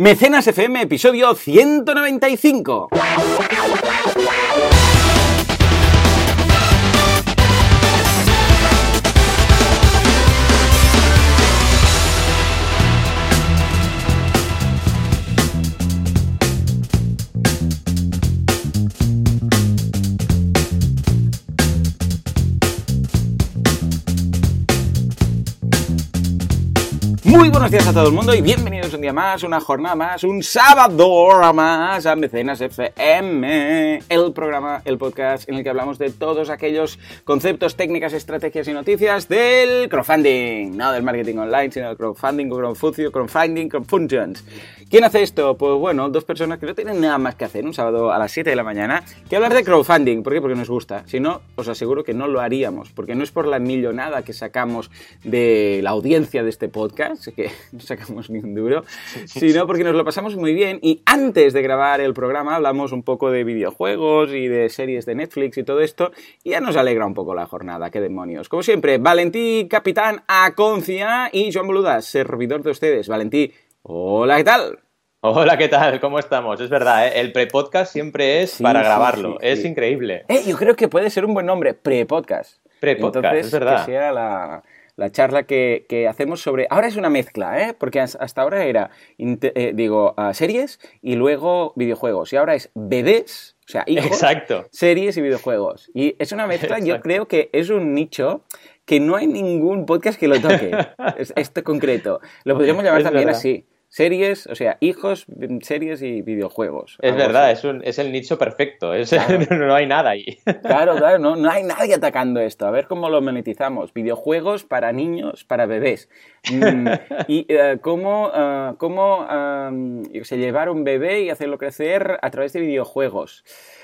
Mecenas FM, episodio 195. Muy buenos días a todo el mundo y bienvenidos un día más, una jornada más, un sábado más a Mecenas FM, el programa, el podcast en el que hablamos de todos aquellos conceptos, técnicas, estrategias y noticias del crowdfunding, no del marketing online, sino del crowdfunding, crowdfunding, crowdfunding, crowdfunctions. ¿Quién hace esto? Pues bueno, dos personas que no tienen nada más que hacer un sábado a las 7 de la mañana que hablar de crowdfunding. ¿Por qué? Porque nos gusta. Si no, os aseguro que no lo haríamos, porque no es por la millonada que sacamos de la audiencia de este podcast, que no sacamos ni un duro, sino porque nos lo pasamos muy bien y antes de grabar el programa hablamos un poco de videojuegos y de series de Netflix y todo esto y ya nos alegra un poco la jornada, qué demonios. Como siempre, Valentí, capitán Aconcia y Joan Boluda, servidor de ustedes. Valentí, hola, ¿qué tal? Hola, ¿qué tal? ¿Cómo estamos? Es verdad, ¿eh? el pre-podcast siempre es Sí, para grabarlo. sí, es increíble. Eh, yo creo que puede ser un buen nombre, pre-podcast. Pre-podcast, es verdad. Que sea la, la charla que, que hacemos sobre... Ahora es una mezcla, ¿eh? Porque as- hasta ahora era, eh, digo, series y luego videojuegos. Y ahora es bebés, o sea, hijos, Exacto. series y videojuegos. Y es una mezcla, yo creo que es un nicho que no hay ningún podcast que lo toque. es, este concreto. Lo podríamos llamar Es también verdad. así. Series, o sea, hijos, series y videojuegos. Es verdad, así. es, un- es el nicho perfecto. es- Claro. no hay nada ahí. Claro, claro, no, no hay nadie atacando esto. A ver cómo lo monetizamos. Videojuegos para niños, para bebés. Mm, y eh, cómo, eh, cómo eh, sé, llevar un bebé y hacerlo crecer a través de videojuegos.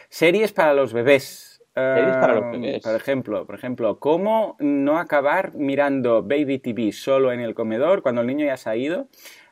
Series para los bebés. Series para los bebés. Por ejemplo, por ejemplo, cómo no acabar mirando Baby TV solo en el comedor cuando el niño ya se ha ido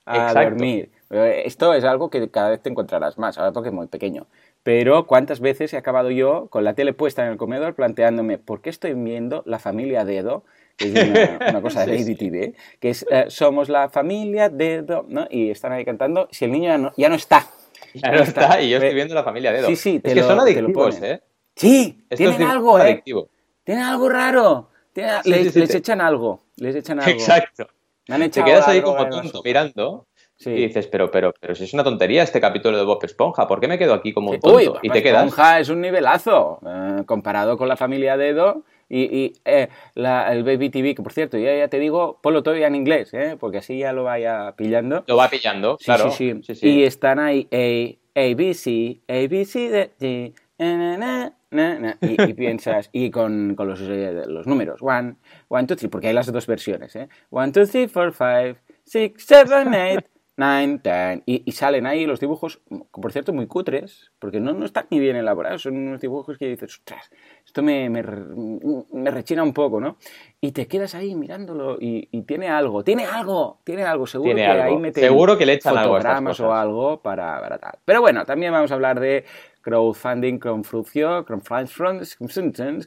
a Exacto. dormir. Eh, Esto es algo que cada vez te encontrarás más, ahora porque es muy pequeño. Pero cuántas veces he acabado yo con la tele puesta en el comedor planteándome por qué estoy viendo La familia Dedo, que es una, una cosa de Baby TV, que es eh, Somos la familia Dedo, ¿no? Y están ahí cantando, si el niño ya no, ya no está. Ya no está, y yo estoy Eh, viendo la familia Dedo. Sí, sí, te es que lo- son adictivos. ¿eh? Sí, Esto tienen algo, ¿eh? adictivo. Tienen algo raro. Tienen- Sí, les, sí, sí, les echan algo, les echan algo. Exacto. Me han Te quedas ahí como tonto mirando Sí. y dices, pero, pero, pero si es una tontería este capítulo de Bob Esponja, ¿por qué me quedo aquí como un tonto? Uy, y te quedas. Esponja es un nivelazo eh, comparado con la familia Dedo y, y, eh, la- el Baby TV, que por cierto, ya, ya te digo, ponlo todo ya en inglés, ¿eh? porque así ya lo vaya pillando. Lo va pillando, Sí, claro. sí, sí. Y están ahí A, A, B, C, A, B, C, D, G, na, na, na, na, y, y piensas, y con, con los, eh, los números, one, one, two, three, porque hay las dos versiones, ¿eh? One, two, three, four, five, six, seven, eight, nine, ten, y, y salen ahí los dibujos, por cierto, muy cutres, porque no, no están ni bien elaborados, son unos dibujos que dices, ostras, esto me, me, me rechina un poco, ¿no? Y te quedas ahí mirándolo y, y tiene algo, tiene algo, tiene algo, seguro Tiene que algo. ahí meten Seguro que le echan algo a estas fotogramas o cosas. algo para, para tal. Pero bueno, también vamos a hablar de crowdfunding, crowdfunding,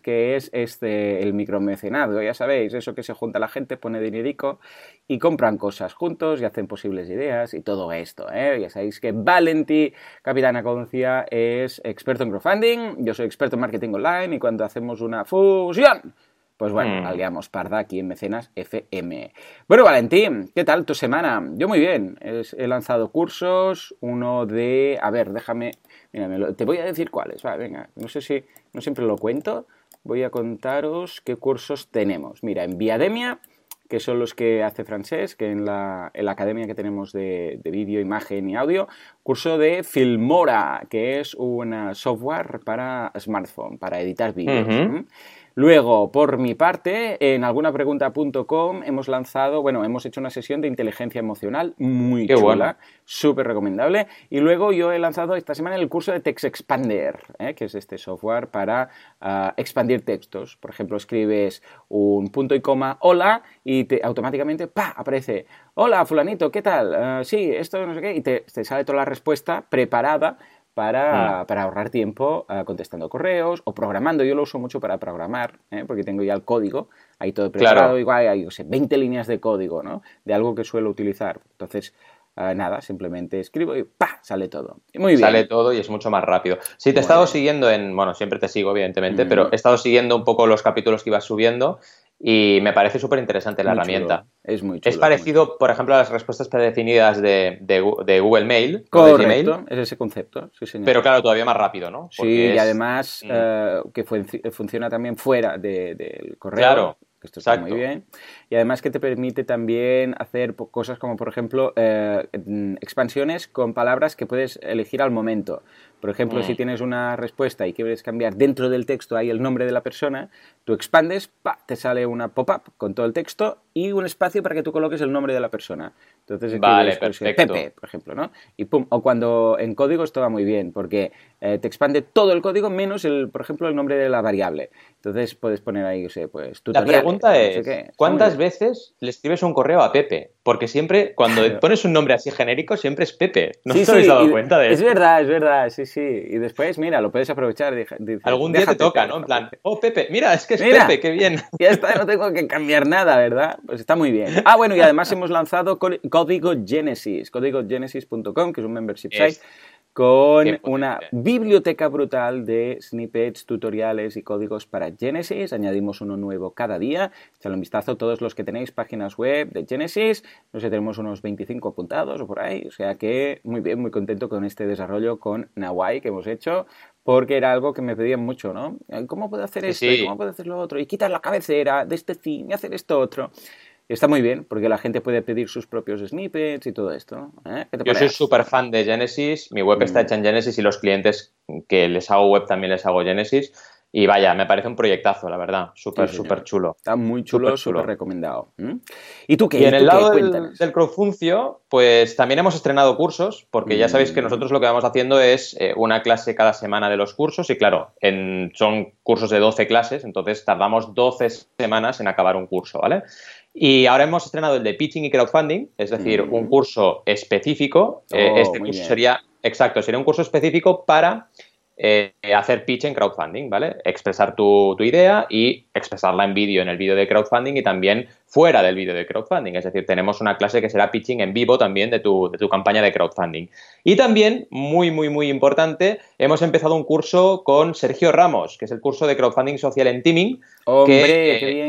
que es este el micromecenado, ya sabéis, eso que se junta la gente, pone dinerico y compran cosas juntos y hacen posibles ideas y todo esto, ¿eh? Ya sabéis que Valenti, Capitana Concia, es experto en crowdfunding, yo soy experto en marketing online y cuando hacemos una fusión, pues bueno, Mm. aliamos parda aquí en Mecenas FM. Bueno, Valentín, ¿qué tal tu semana? Yo muy bien. He lanzado cursos, uno de... A ver, déjame... Mira, te voy a decir cuáles. Va, venga, no sé si... No siempre lo cuento. Voy a contaros qué cursos tenemos. Mira, en Viademia, que son los que hace Francés, que en la, en la academia que tenemos de, de vídeo, imagen y audio, curso de Filmora, que es un software para smartphone, para editar vídeos. Luego, por mi parte, en algunapregunta.com hemos lanzado, bueno, hemos hecho una sesión de inteligencia emocional muy Qué chula, bueno. súper recomendable. Y luego yo he lanzado esta semana el curso de Text Expander, ¿eh? que es este software para ah, expandir textos. Por ejemplo, escribes un punto y coma, hola, y te, automáticamente, ¡pa! aparece, hola, fulanito, ¿qué tal? Ah, sí, esto no sé qué, y te, te sale toda la respuesta preparada para, para ahorrar tiempo ah, contestando correos o programando. Yo lo uso mucho para programar, ¿eh? porque tengo ya el código ahí todo preparado. Claro. Igual hay, yo sé, 20 líneas de código, ¿no? De algo que suelo utilizar. Entonces, eh, nada, simplemente escribo y ¡pa! sale todo. Muy bien. Sale todo y es mucho más rápido. Sí, te he estado siguiendo en, bueno, siempre te sigo, evidentemente, pero mm. he estado siguiendo un poco los capítulos que ibas subiendo y me parece súper interesante la herramienta. Es muy chulo, Es parecido, por ejemplo, a las respuestas predefinidas de, de, Google Mail. Correcto, es ese concepto, sí, señor. Pero claro, todavía más rápido, ¿no? sí, y además mm. eh, que funciona también fuera del correo. Claro. Esto está muy bien. Y además que te permite también hacer cosas como, por ejemplo, eh, expansiones con palabras que puedes elegir al momento. Por ejemplo, si mm. tienes una respuesta y quieres cambiar dentro del texto ahí el nombre de la persona, tú expandes, pa, te sale una pop-up con todo el texto y un espacio para que tú coloques el nombre de la persona. Entonces, vale, pues, Pepe, por ejemplo, ¿no? Y pum, o cuando en código esto va muy bien, porque eh, te expande todo el código menos, el, por ejemplo, el nombre de la variable. Entonces puedes poner ahí, o sea, pues La pregunta es, ¿cuántas veces le escribes un correo a Pepe? Porque siempre, cuando pones un nombre así genérico, siempre es Pepe. ¿No te habéis dado cuenta de eso? Es verdad, es verdad, sí, sí. Y después, mira, lo puedes aprovechar. Algún día te toca, ¿no? En plan, oh, Pepe, mira, es que es Pepe, qué bien. Ya está, no tengo que cambiar nada, ¿verdad? Pues está muy bien. Ah, bueno, y además hemos lanzado Código Genesis, códigogenesis.com, que es un membership site con una biblioteca brutal de snippets, tutoriales y códigos para Genesis. Añadimos uno nuevo cada día. Echadle un vistazo todos los que tenéis páginas web de Genesis. No sé, tenemos unos 25 apuntados o por ahí. O sea que muy bien, muy contento con este desarrollo con Nawai que hemos hecho. Porque era algo que me pedían mucho, ¿no? ¿Cómo puedo hacer esto? ¿Cómo puedo hacer lo otro? Y quitar la cabecera de este theme y hacer esto otro. Está muy bien, porque la gente puede pedir sus propios snippets y todo esto. ¿eh? Yo soy súper fan de Genesis, mi web está mm. hecha en Genesis y los clientes que les hago web también les hago Genesis. Y vaya, me parece un proyectazo, la verdad. Súper, súper chulo. Está muy chulo, súper recomendado. ¿Y tú qué? Y en el lado del, del, crowdfuncio, pues también hemos estrenado cursos, porque ya sabéis que mm. nosotros lo que vamos haciendo es eh, una clase cada semana de los cursos. Y claro, en, son cursos de 12 clases, entonces tardamos 12 semanas en acabar un curso, ¿vale? Y ahora hemos estrenado el de Pitching y Crowdfunding, es decir, un mm. curso específico. Eh, oh, este curso sería, exacto, sería un curso específico para eh, hacer pitch en crowdfunding, ¿vale? Expresar tu, idea y expresarla en vídeo, en el vídeo de crowdfunding y también fuera del vídeo de crowdfunding. Es decir, tenemos una clase que será pitching en vivo también de tu, de tu campaña de crowdfunding. Y también, muy, muy, muy importante, hemos empezado un curso con Sergio Ramos, que es el curso de crowdfunding social en Teaming,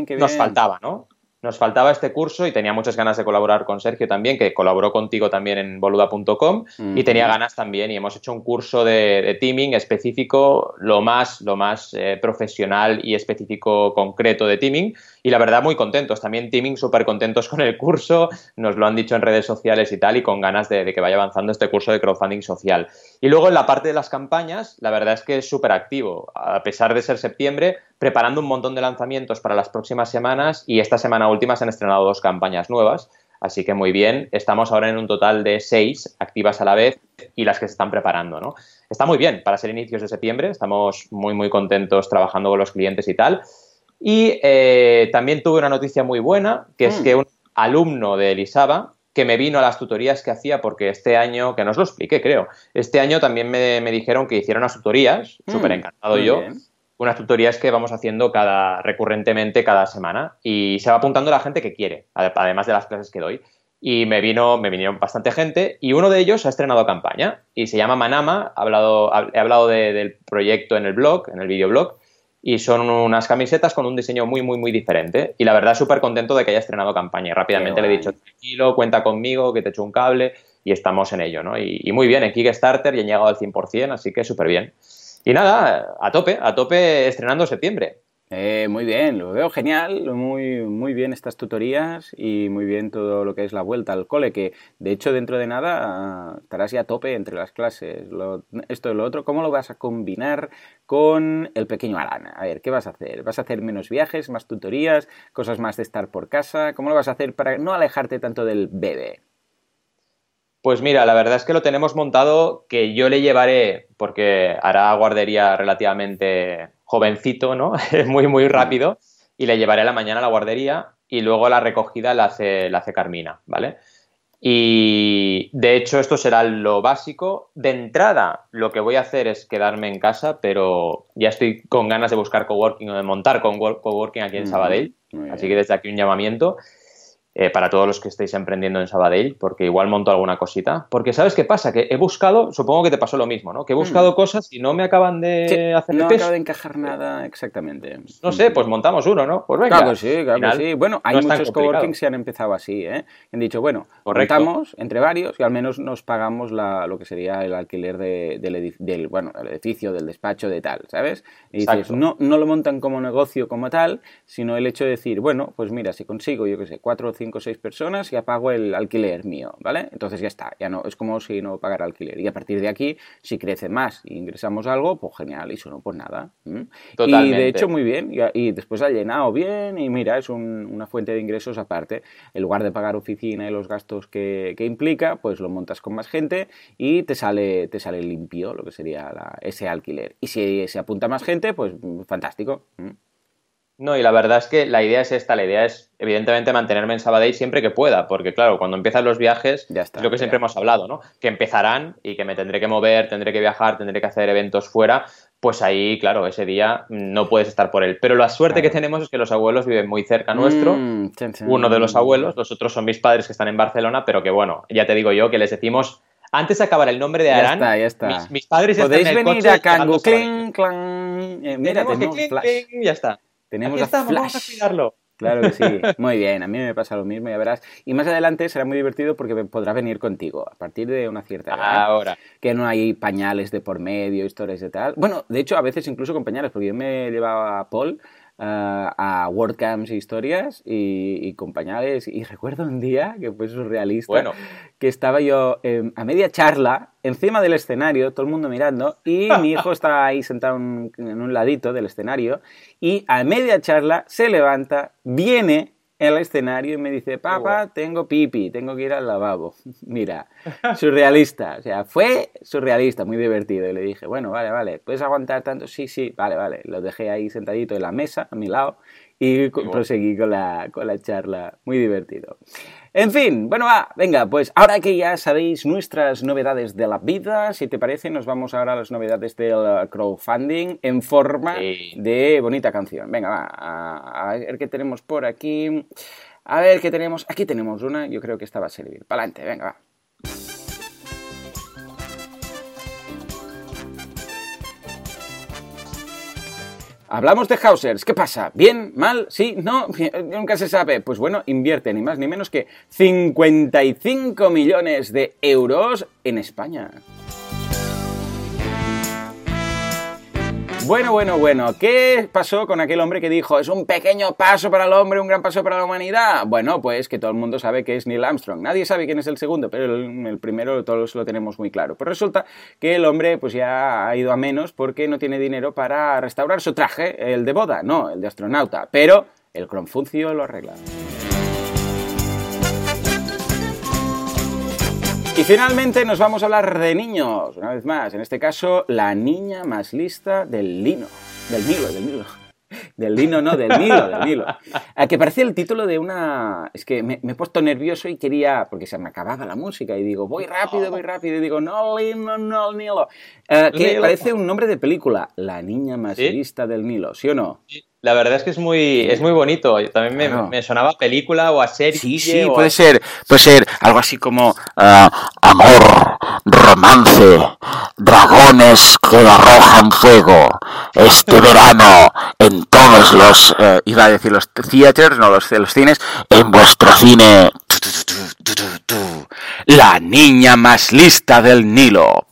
que nos faltaba, ¿no? Nos faltaba este curso y tenía muchas ganas de colaborar con Sergio también, que colaboró contigo también en boluda.com y tenía ganas también y hemos hecho un curso de, teaming específico, lo más, lo más eh, profesional y específico concreto de teaming y la verdad muy contentos, también teaming súper contentos con el curso, nos lo han dicho en redes sociales y tal y con ganas de, de, que vaya avanzando este curso de crowdfunding social. Y luego en la parte de las campañas, la verdad es que es súper activo, a pesar de ser septiembre, preparando un montón de lanzamientos para las próximas semanas y esta semana última se han estrenado dos campañas nuevas. Así que muy bien, estamos ahora en un total de seis activas a la vez y las que se están preparando, ¿no? Está muy bien para ser inicios de septiembre, estamos muy, muy contentos trabajando con los clientes y tal. Y eh, también tuve una noticia muy buena, que es mm. que un alumno de Elisaba, que me vino a las tutorías que hacía, porque este año, que no os lo expliqué, creo, este año también me, dijeron que hiciera unas tutorías, mm, súper encantado yo, unas tutorías que vamos haciendo cada recurrentemente cada semana y se va apuntando la gente que quiere, además de las clases que doy. Y me vino, me vinieron bastante gente y uno de ellos ha estrenado campaña y se llama Manama. He hablado, he hablado del proyecto en el blog, en el videoblog, y son unas camisetas con un diseño muy, muy, muy diferente. Y la verdad, súper contento de que haya estrenado campaña. Y rápidamente le he dicho, tranquilo, cuenta conmigo, que te echo un cable y estamos en ello, ¿no? Y, y muy bien, en Kickstarter y han llegado al 100%, así que súper bien. Y nada, a tope, a tope estrenando septiembre. Eh, muy bien, lo veo genial, muy, muy bien estas tutorías y muy bien todo lo que es la vuelta al cole, que de hecho dentro de nada ah, estarás ya a tope entre las clases, esto y lo otro, ¿cómo lo vas a combinar con el pequeño Alan? A ver, ¿qué vas a hacer? ¿Vas a hacer menos viajes, más tutorías, cosas más de estar por casa? ¿Cómo lo vas a hacer para no alejarte tanto del bebé? Pues mira, la verdad es que lo tenemos montado que yo le llevaré, porque hará guardería relativamente jovencito, ¿no? muy, muy rápido, y le llevaré a la mañana a la guardería y luego la recogida la hace, la hace Carmina, ¿vale? Y de hecho esto será lo básico. De entrada lo que voy a hacer es quedarme en casa, pero ya estoy con ganas de buscar coworking o de montar con coworking aquí en Sabadell. Así que desde aquí un llamamiento. Eh, para todos los que estéis emprendiendo en Sabadell, porque igual monto alguna cosita. Porque ¿sabes qué pasa? Que he buscado, supongo que te pasó lo mismo, ¿no? Que he buscado mm. cosas y no me acaban de hacer No acaba de encajar nada exactamente. No sé, pues montamos uno, ¿no? Pues venga. Claro que sí, claro que sí. Bueno, hay muchos coworking que se han empezado así, ¿eh? Han dicho, bueno, montamos entre varios y al menos nos pagamos la, lo que sería el alquiler del, bueno, el edificio, del despacho, de tal, ¿sabes? Y dices, no, no lo montan como negocio como tal, sino el hecho de decir, bueno, pues mira, si consigo, yo qué sé, cuatro o cinco o seis personas, ya pago el alquiler mío, ¿vale? Entonces ya está, ya no, es como si no pagara alquiler. Y a partir de aquí, si crece más y ingresamos algo, pues genial, y si no, pues nada. Y de hecho, muy bien, y, después ha llenado bien, y mira, es una fuente de ingresos aparte. En lugar de pagar oficina y los gastos que, implica, pues lo montas con más gente y te sale, te sale limpio lo que sería ese alquiler. Y si se apunta más gente, pues fantástico. No, y la verdad es que la idea es esta, la idea es evidentemente mantenerme en Sabadell siempre que pueda, porque claro, cuando empiezan los viajes, ya está, lo que siempre hemos hablado, ¿no? Que empezarán y que me tendré que mover, tendré que viajar, tendré que hacer eventos fuera, pues ahí, claro, ese día no puedes estar por él. Pero la suerte que tenemos es que los abuelos viven muy cerca nuestro, mm, uno de los abuelos, los otros son mis padres que están en Barcelona, pero que bueno, ya te digo yo que les decimos antes de acabar el nombre de Arán, ya está, ya está. Mis, padres Podéis están en el venir acá, clink, clang. Eh, mira, tenemos, que ya está. Tenemos Aquí vamos a cuidarlo. Claro que sí, muy bien, a mí me pasa lo mismo, ya verás. Y más adelante será muy divertido porque podrá venir contigo a partir de una cierta edad. Ahora. Que no hay pañales de por medio, historias de tal. Bueno, de hecho, a veces incluso con pañales, porque yo me llevaba a Paul a WordCamps e historias y, y, con pañales. Y recuerdo un día que fue surrealista, bueno. que estaba yo eh, a media charla encima del escenario, todo el mundo mirando, y mi hijo estaba ahí sentado en un ladito del escenario, y a media charla se levanta, viene en el escenario y me dice, papá, tengo pipi, tengo que ir al lavabo. Mira, surrealista, o sea, fue surrealista, muy divertido. Y le dije, bueno, vale, vale, ¿puedes aguantar tanto? Sí, sí, vale, vale. Lo dejé ahí sentadito en la mesa, a mi lado, y proseguí con la, con la charla, muy divertido. En fin, bueno, va, venga, pues ahora que ya sabéis nuestras novedades de la vida, si te parece, nos vamos ahora a las novedades del crowdfunding en forma de bonita canción. Venga, va, a, ver qué tenemos por aquí. A ver qué tenemos. Aquí tenemos una, yo creo que esta va a servir. Para adelante, venga, va. Hablamos de Hausers. ¿Qué pasa? ¿Bien? ¿Mal? ¿Sí? ¿No? Nunca se sabe. Pues bueno, invierte ni más ni menos que 55 millones de euros en España. Bueno, bueno, bueno, ¿qué pasó con aquel hombre que dijo es un pequeño paso para el hombre, un gran paso para la humanidad? Bueno, pues que todo el mundo sabe que es Neil Armstrong. Nadie sabe quién es el segundo, pero el, primero todos lo tenemos muy claro. Pues resulta que el hombre pues ya ha ido a menos porque no tiene dinero para restaurar su traje, el de boda, no, el de astronauta. Pero el Cronfuncio lo arregla. Y finalmente nos vamos a hablar de niños, una vez más. En este caso, la niña más lista del lino. Del Nilo, del Nilo. Del lino, no, del Nilo, del Nilo. A que parecía el título de una... Es que me, he puesto nervioso y quería... Porque se me acababa la música y digo, voy rápido, voy rápido. Y digo, no, Lino, no, Nilo. Eh, que parece un nombre de película. La niña más lista del Nilo, ¿sí o no? Sí. La verdad es que es muy, es muy bonito. También me, me sonaba película o a serie. Sí, sí, puede ser. Puede ser algo así como uh, amor, romance, dragones que arrojan fuego. Este verano en todos los, uh, iba a decir los theaters, no los, los cines, en vuestro cine. La niña más lista del Nilo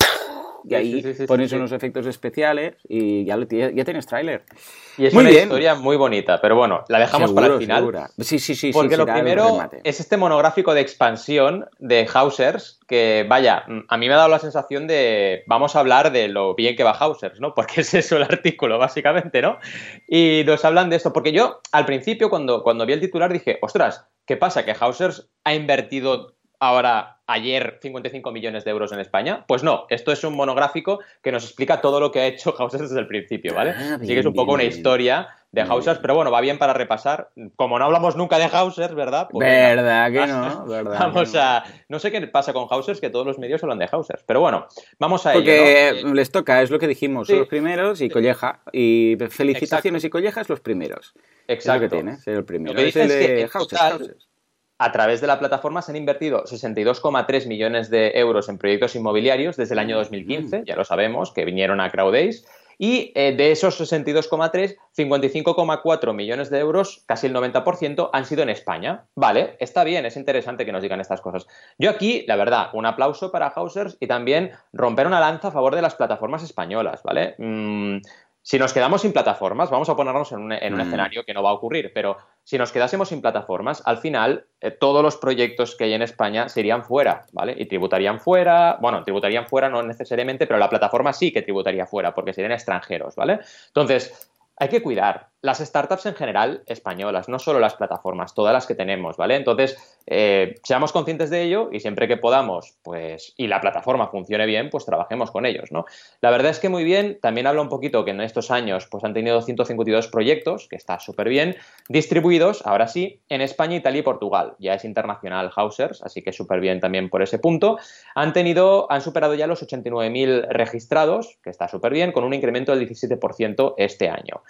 y ahí pones unos efectos especiales y ya, ya tienes tráiler. Y es una historia muy bonita, pero bueno, la dejamos para el final. Sí, sí, sí. Porque lo primero es este monográfico de expansión de Hausers, que vaya, a mí me ha dado la sensación de vamos a hablar de lo bien que va Hausers, ¿no? Porque es eso el artículo, básicamente, ¿no? Y nos hablan de esto, porque yo al principio cuando, cuando vi el titular dije, ostras, ¿qué pasa? Que Hausers ha invertido ahora ayer 55 millones de euros en España? Pues no, esto es un monográfico que nos explica todo lo que ha hecho Hausers desde el principio, ¿vale? Ah, Así que es un poco una historia de Hausers, pero bueno, va bien para repasar. Como no hablamos nunca de Hausers, ¿verdad? Pues verdad que no, verdad. Vamos a. No sé qué pasa con Hausers, que todos los medios hablan de Hausers, pero bueno, vamos a Porque ello. Porque les toca, es lo que dijimos, son los primeros y Colleja. Y felicitaciones y Collejas los primeros. Exacto. Es lo que tiene, ser el primero. Lo que es el de Hausers, Hausers a través de la plataforma se han invertido 62,3 millones de euros en proyectos inmobiliarios desde el año 2015, ya lo sabemos, que vinieron a CrowdAce, y eh, de esos 62,3, 55,4 millones de euros, casi el 90%, han sido en España. Vale, está bien, es interesante que nos digan estas cosas. Yo aquí, la verdad, un aplauso para Hausers y también romper una lanza a favor de las plataformas españolas, ¿vale? Mm, si nos quedamos sin plataformas, vamos a ponernos en un, mm. escenario que no va a ocurrir, pero si nos quedásemos sin plataformas, al final eh, todos los proyectos que hay en España se irían fuera, ¿vale? Y tributarían fuera, bueno, tributarían fuera no necesariamente, pero la plataforma sí que tributaría fuera, porque serían extranjeros, ¿vale? Entonces, hay que cuidar las startups en general españolas, no solo las plataformas, todas las que tenemos, ¿vale? Entonces, eh, seamos conscientes de ello y siempre que podamos, pues, y la plataforma funcione bien, pues trabajemos con ellos, ¿no? La verdad es que muy bien, también habla un poquito que en estos años, pues han tenido 152 proyectos, que está súper bien, distribuidos, ahora sí, en España, Italia y Portugal. Ya es internacional Hausers, así que súper bien también por ese punto. Han tenido, han superado ya los 89.000 registrados, que está súper bien, con un incremento del 17% este año.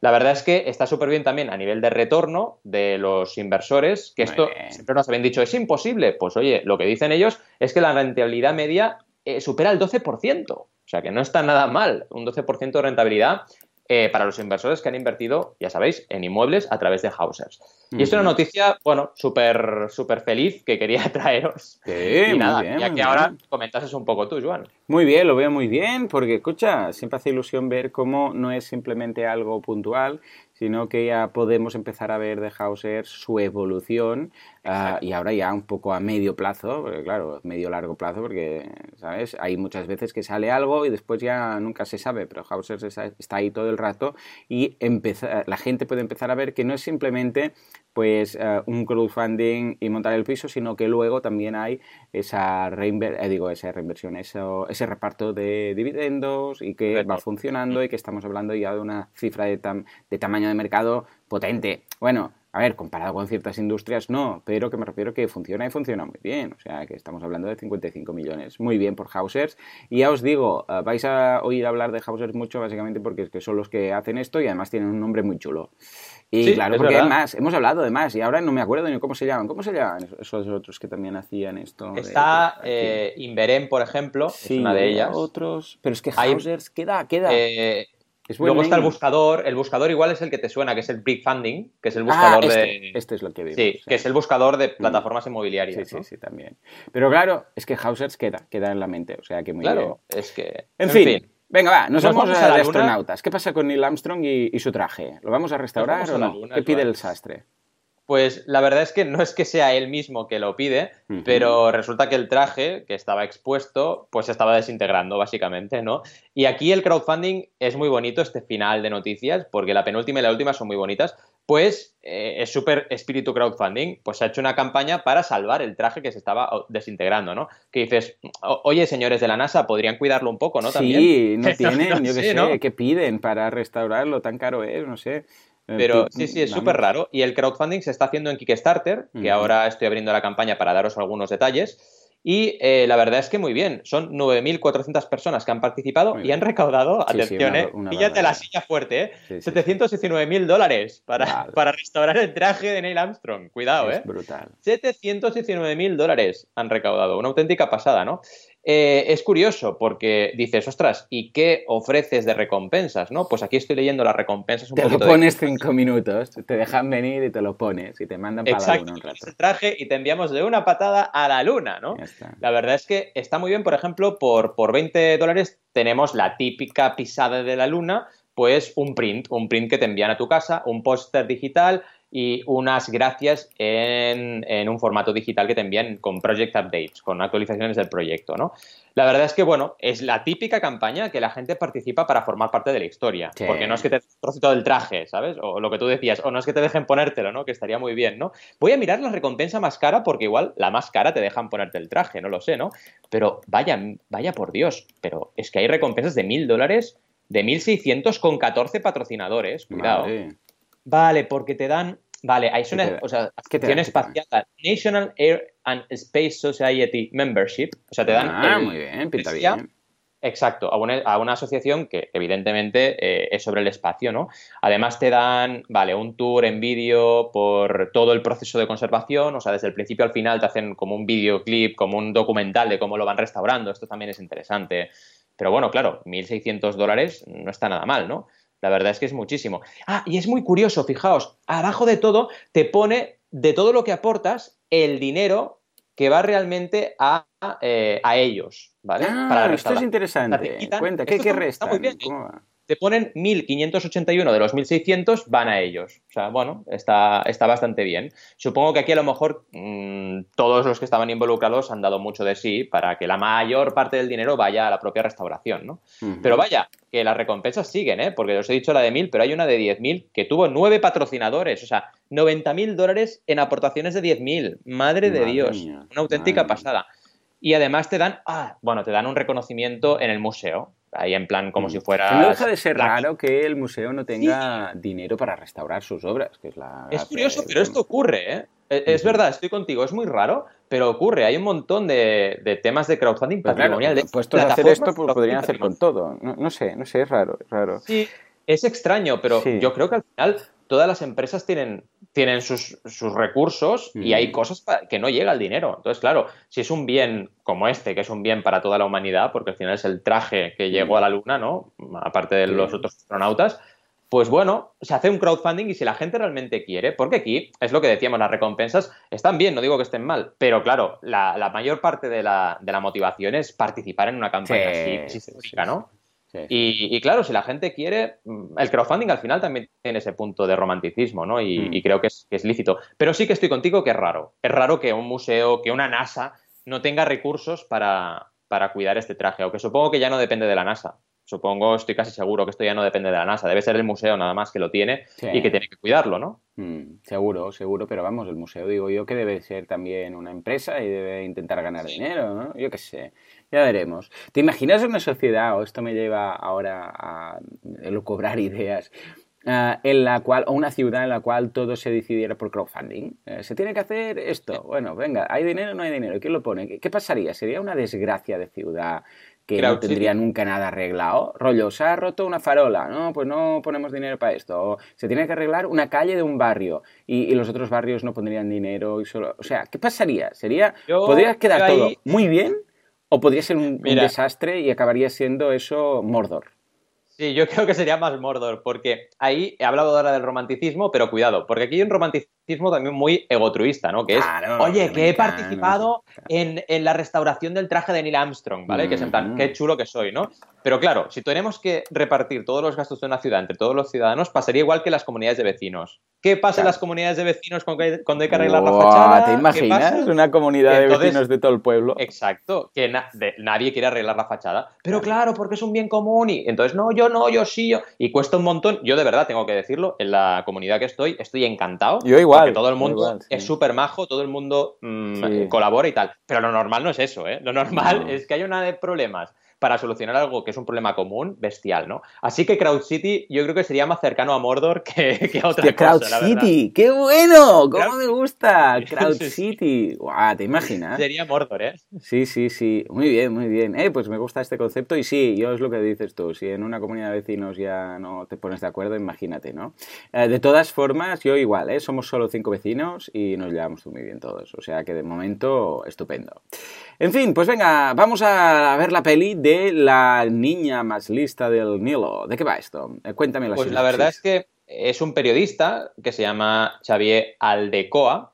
La verdad es que está súper bien también a nivel de retorno de los inversores, que esto siempre nos habían dicho, es imposible. Pues oye, lo que dicen ellos es que la rentabilidad media eh, supera el 12%. O sea que no está nada mal, un 12% de rentabilidad eh, para los inversores que han invertido, ya sabéis, en inmuebles a través de Hausers. Y es una noticia, bueno, súper súper feliz que quería traeros. Sí, y nada, ya que ahora comentases un poco tú, Joan. Muy bien, lo veo muy bien, porque escucha, siempre hace ilusión ver cómo no es simplemente algo puntual, sino que ya podemos empezar a ver de Hauser su evolución ah, y ahora ya un poco a medio plazo, porque claro, medio largo plazo, porque, ¿sabes? Hay muchas veces que sale algo y después ya nunca se sabe, pero Hauser está ahí todo el rato y la gente puede empezar a ver que no es simplemente pues eh, un crowdfunding y montar el piso, sino que luego también hay esa, eh, digo, esa reinversión, eso, ese reparto de dividendos y que va funcionando y que estamos hablando ya de una cifra de, de tamaño de mercado potente. Bueno, a ver, comparado con ciertas industrias, no, pero que me refiero que funciona y funciona muy bien. O sea, que estamos hablando de 55 millones. Muy bien por Hausers. Y ya os digo, eh, vais a oír hablar de Hausers mucho, básicamente porque son los que hacen esto y además tienen un nombre muy chulo. Y claro, porque hay más, hemos hablado de más y ahora no me acuerdo ni cómo se llaman. ¿Cómo se llaman esos otros que también hacían esto? Está eh, Inverem, por ejemplo, sí, es una de ellas. otros, pero es que Hausers queda, queda. Eh, Luego está el buscador. El buscador igual es el que te suena, que es el Big Funding, que es el buscador ah, este, de. Este es lo que vimos. Sí, que es el buscador de mm. plataformas inmobiliarias. Sí, sí, sí, también. Pero claro, es que Hausers queda, queda en la mente. O sea que muy Claro, es que. En, fin, Venga, va, nos, vamos, a, de astronautas. ¿Qué pasa con Neil Armstrong y, su traje? ¿Lo vamos a restaurar o no? ¿Qué pide el sastre? Pues la verdad es que no es que sea él mismo que lo pide, pero resulta que el traje que estaba expuesto, pues se estaba desintegrando, básicamente, ¿no? Y aquí el crowdfunding es muy bonito, este final de noticias, porque la penúltima y la última son muy bonitas, pues eh, es súper espíritu crowdfunding, pues ha hecho una campaña para salvar el traje que se estaba oh, desintegrando, ¿no? Que dices, oye, señores de la NASA, podrían cuidarlo un poco, ¿no? Sí, no tienen, yo qué sé, ¿qué piden para restaurarlo? Tan caro es, no sé. Pero sí, sí, es súper raro. Y el crowdfunding se está haciendo en Kickstarter, que ahora estoy abriendo la campaña para daros algunos detalles. Y eh, la verdad es que muy bien, son 9.400 personas que han participado y han recaudado, atención, eh, píllate la silla fuerte, ¿eh? 719.000 dólares para, para restaurar el traje de Neil Armstrong. Cuidado, es ¿eh? brutal. 719.000 dólares han recaudado, una auténtica pasada, ¿no? Eh, es curioso porque dices, ostras, ¿y qué ofreces de recompensas? ¿no? Pues aquí estoy leyendo las recompensas un Te lo pones cinco minutos, te dejan venir y te lo pones y te mandan para la luna un rato. traje y te enviamos de una patada a la luna, ¿no? La verdad es que está muy bien, por ejemplo, por, por 20 dólares tenemos la típica pisada de la luna, pues un print, un print que te envían a tu casa, un póster digital y unas gracias en, un formato digital que te envían con project updates, con actualizaciones del proyecto, ¿no? La verdad es que, bueno, es la típica campaña que la gente participa para formar parte de la historia. Porque no es que te trocito del traje, ¿sabes? O lo que tú decías, o no es que te dejen ponértelo, ¿no? Que estaría muy bien, ¿no? Voy a mirar la recompensa más cara porque igual la más cara te dejan ponerte el traje, no lo sé, ¿no? Pero vaya, vaya por Dios, pero es que hay recompensas de mil dólares, de mil seiscientos con catorce patrocinadores, cuidado. Vale, porque te dan Vale, hay una o sea, acción espacial, National Air and Space Society Membership. O sea, te dan. Ah, muy bien, pinta bien. exacto, a una, a una asociación que evidentemente eh, es sobre el espacio, ¿no? Además te dan, vale, un tour en vídeo por todo el proceso de conservación, o sea, desde el principio al final te hacen como un videoclip, como un documental de cómo lo van restaurando, esto también es interesante. Pero bueno, claro, 1.600 dólares no está nada mal, ¿no? La verdad es que es muchísimo. Ah, y es muy curioso, fijaos, abajo de todo te pone de todo lo que aportas el dinero que va realmente a, eh, a ellos, ¿vale? Ah, Para esto es interesante. quitan- Cuenta, ¿qué, qué resta? está muy bien. ¿Cómo va? Te ponen 1.581 de los 1.600 van a ellos. O sea, bueno, está, está bastante bien. Supongo que aquí a lo mejor mm, todos los que estaban involucrados han dado mucho de sí para que la mayor parte del dinero vaya a la propia restauración, ¿no? Pero vaya, que las recompensas siguen, ¿eh? Porque os he dicho la de 1.000, pero hay una de 10.000 que tuvo nueve patrocinadores. O sea, 90.000 dólares en aportaciones de 10.000. Madre de Madre Dios. mía, Una auténtica mía. pasada. Y además te dan, ah, bueno, te dan un reconocimiento en el museo. Ahí en plan como si fuera... Mm. No deja de ser raro que el museo no tenga dinero para restaurar sus obras, que es la Es curioso, pero esto ocurre, ¿eh? Es es verdad, estoy contigo, es muy raro, pero ocurre. Hay un montón de, de temas de crowdfunding claro, patrimonial. de puestos a hacer esto, pues crowdfunding podrían hacer con patrimonial. todo. No, no sé, no sé, es raro, es raro. Sí, es extraño, pero Sí. yo creo que al final todas las empresas tienen, tienen sus, sus recursos y hay cosas que no llega el dinero. Entonces, claro, si es un bien como este, que es un bien para toda la humanidad, porque al final es el traje que llegó a la Luna, ¿no? Aparte de los otros astronautas, pues bueno, se hace un crowdfunding y si la gente realmente quiere, porque aquí es lo que decíamos, las recompensas están bien, no digo que estén mal, pero claro, la, la mayor parte de la, de la motivación es participar en una campaña Sí, así, sí, sí, ¿no? Sí. Y, y claro, si la gente quiere, mm, el crowdfunding al final también tiene ese punto de romanticismo, ¿no? Y, Mm. y creo que es, que es lícito. Pero sí que estoy contigo que es raro. Es raro que un museo, que una NASA no tenga recursos para, para cuidar este traje, aunque supongo que ya no depende de la NASA. Supongo, estoy casi seguro que esto ya no depende de la NASA. Debe ser el museo nada más que lo tiene Sí. y que tiene que cuidarlo, ¿no? Mm, seguro, seguro, pero vamos, el museo digo yo que debe ser también una empresa y debe intentar ganar dinero, ¿no? Yo qué sé, ya veremos. ¿Te imaginas una sociedad, o esto me lleva ahora a cobrar ideas, ah, en la cual, o una ciudad en la cual todo se decidiera por crowdfunding? Eh, se tiene que hacer esto, bueno, venga, ¿hay dinero o no hay dinero? ¿Quién lo pone? ¿Qué, qué pasaría? ¿Sería una desgracia de ciudad? que no tendría City. nunca nada arreglado. Rollo, se ha roto una farola, no, pues no ponemos dinero para esto. O se tiene que arreglar una calle de un barrio y, y los otros barrios no pondrían dinero y solo... O sea, ¿qué pasaría? ¿Sería... Yo ¿Podría quedar ahí- todo muy bien o podría ser un, desastre y acabaría siendo eso Mordor? Sí, yo creo que sería más Mordor, porque ahí he hablado ahora del romanticismo, pero cuidado, porque aquí hay un romanticismo también muy egotruista, ¿no? Que es, Claro, oye, que he participado en, en la restauración del traje de Neil Armstrong, ¿vale? Que es en plan, qué chulo que soy, ¿no? Pero claro, si tenemos que repartir todos los gastos de una ciudad entre todos los ciudadanos, pasaría igual que las comunidades de vecinos. ¿Qué pasa en las comunidades de vecinos cuando hay, cuando hay que arreglar la fachada? ¿Te ¿Qué imaginas una comunidad de vecinos de todo el pueblo? Exacto, que na- de- nadie quiere arreglar la fachada. Pero claro, porque es un bien común y entonces no, yo no, yo sí, yo. Y cuesta un montón. Yo de verdad tengo que decirlo, en la comunidad que estoy, estoy encantado. Yo igual, Porque todo el mundo igual, sí. es súper majo, todo el mundo Sí. colabora y tal. Pero lo normal no es eso, ¿eh? Lo normal No. es que hay una de problemas para solucionar algo que es un problema común, bestial, ¿no? Así que Crowd City yo creo que sería más cercano a Mordor que, que a otra Hostia, Crowd la. City, qué bueno, cómo Crowd me gusta. Crowd. City. Guau, ¿te imaginas? Sería Mordor, ¿eh? Sí, sí, sí. Muy bien, muy bien. Eh, pues me gusta este concepto y sí, yo es lo que dices tú. Si en una comunidad de vecinos ya no te pones de acuerdo, imagínate, ¿no? Eh, de todas formas, yo igual, ¿eh? Somos solo cinco vecinos y nos llevamos muy bien todos. O sea que de momento, estupendo. En fin, pues venga, vamos a ver la peli de la niña más lista del Nilo. ¿De qué va esto? Eh, cuéntame la Pues la verdad es que es un periodista que se llama Xavier Aldecoa,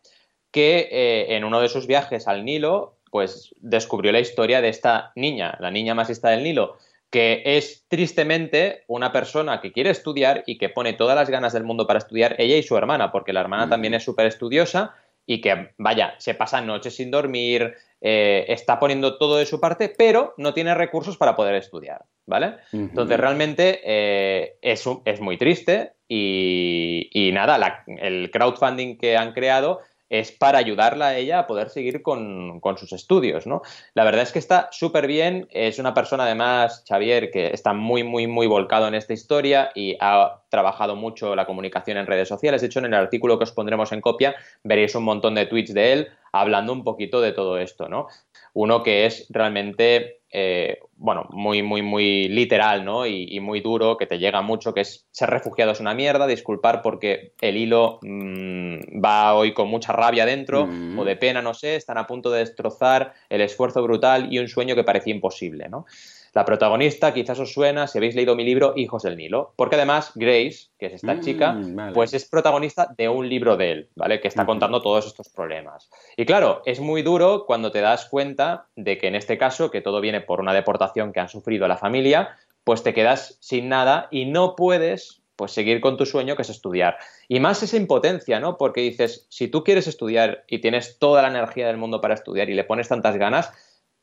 que eh, en uno de sus viajes al Nilo, pues descubrió la historia de esta niña, la niña más lista del Nilo, que es tristemente una persona que quiere estudiar y que pone todas las ganas del mundo para estudiar, ella y su hermana, porque la hermana Ujú. también es súper estudiosa y que, vaya, se pasa noches sin dormir, eh, está poniendo todo de su parte, pero no tiene recursos para poder estudiar, ¿vale? Entonces realmente eh, es, es muy triste y, y nada, la- el crowdfunding que han creado es para ayudarla a ella a poder seguir con, con sus estudios, ¿no? La verdad es que está súper bien, es una persona además, Xavier, que está muy, muy, muy volcado en esta historia y ha trabajado mucho la comunicación en redes sociales. De hecho, en el artículo que os pondremos en copia veréis un montón de tweets de él hablando un poquito de todo esto, ¿no? Uno que es realmente eh, bueno, muy, muy, muy literal, ¿no? Y, muy duro, que te llega mucho, que es ser refugiado es una mierda, disculpar porque el hilo mm, va hoy con mucha rabia dentro, mm. o de pena, no sé, están a punto de destrozar el esfuerzo brutal y un sueño que parecía imposible, ¿no? La protagonista quizás os suena si habéis leído mi libro Hijos del Nilo, porque además Grace, que es esta mm, chica, pues es protagonista de un libro de él, ¿vale? Que está contando todos estos problemas. Y claro, es muy duro cuando te das cuenta de que en este caso, que todo viene por una deportación que han sufrido la familia, pues te quedas sin nada y no puedes pues seguir con tu sueño que es estudiar. Y más esa impotencia, ¿no? Porque dices, si tú quieres estudiar y tienes toda la energía del mundo para estudiar y le pones tantas ganas,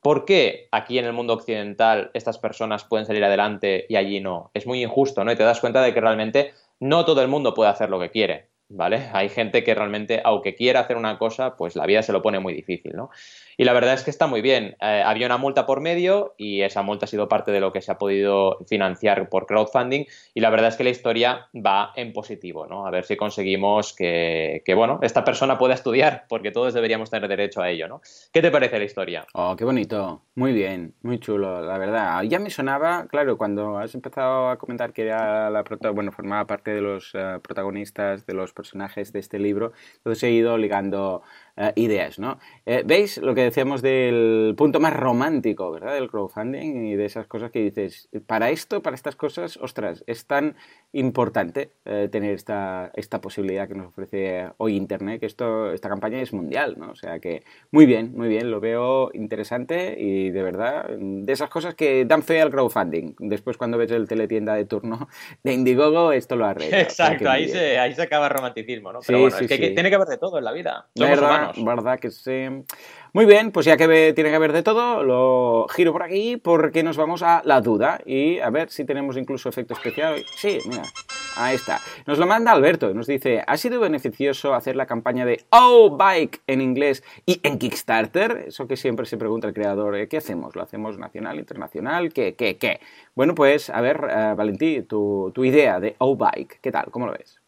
¿Por qué aquí en el mundo occidental estas personas pueden salir adelante y allí no? Es muy injusto, ¿no? Y te das cuenta de que realmente no todo el mundo puede hacer lo que quiere. ¿vale? Hay gente que realmente, aunque quiera hacer una cosa, pues la vida se lo pone muy difícil, ¿no? Y la verdad es que está muy bien. Eh, había una multa por medio y esa multa ha sido parte de lo que se ha podido financiar por crowdfunding y la verdad es que la historia va en positivo, ¿no? A ver si conseguimos que, bueno, esta persona pueda estudiar, porque todos deberíamos tener derecho a ello, ¿no? ¿Qué te parece la historia? Oh, qué bonito. Muy bien, muy chulo, la verdad. Ya me sonaba, claro, cuando has empezado a comentar que era la bueno, formaba parte de los eh, protagonistas de los personajes de este libro, entonces he ido ligando eh, ideas, ¿no? Eh, ¿Veis lo que decíamos del punto más romántico, ¿verdad? Del crowdfunding y de esas cosas que dices, para esto, para estas cosas, ostras, es tan importante eh, tener esta, esta posibilidad que nos ofrece hoy Internet, que esto, esta campaña es mundial, ¿no? O sea que muy bien, muy bien, lo veo interesante y de verdad, de esas cosas que dan fe al crowdfunding. Después cuando ves el teletienda de turno de Indiegogo, esto lo arregla. Exacto, ahí se, ahí se acaba el romanticismo, ¿no? Pero bueno, es que, tiene que haber de todo en la vida. Somos humanos. ¿Verdad? Que sí. Muy bien, pues ya que tiene que haber de todo, lo giro por aquí porque nos vamos a la duda y a ver si tenemos incluso efecto especial. Sí, mira, ahí está. Nos lo manda Alberto, nos dice, ¿ha sido beneficioso hacer la campaña de Oh Bike en inglés y en Kickstarter? Eso que siempre se pregunta el creador, ¿eh? ¿qué hacemos? ¿Lo hacemos nacional, internacional? ¿Qué, qué, qué? Bueno, pues a ver, uh, Valentí, tu, tu idea de Oh Bike, ¿qué tal? ¿Cómo lo ves?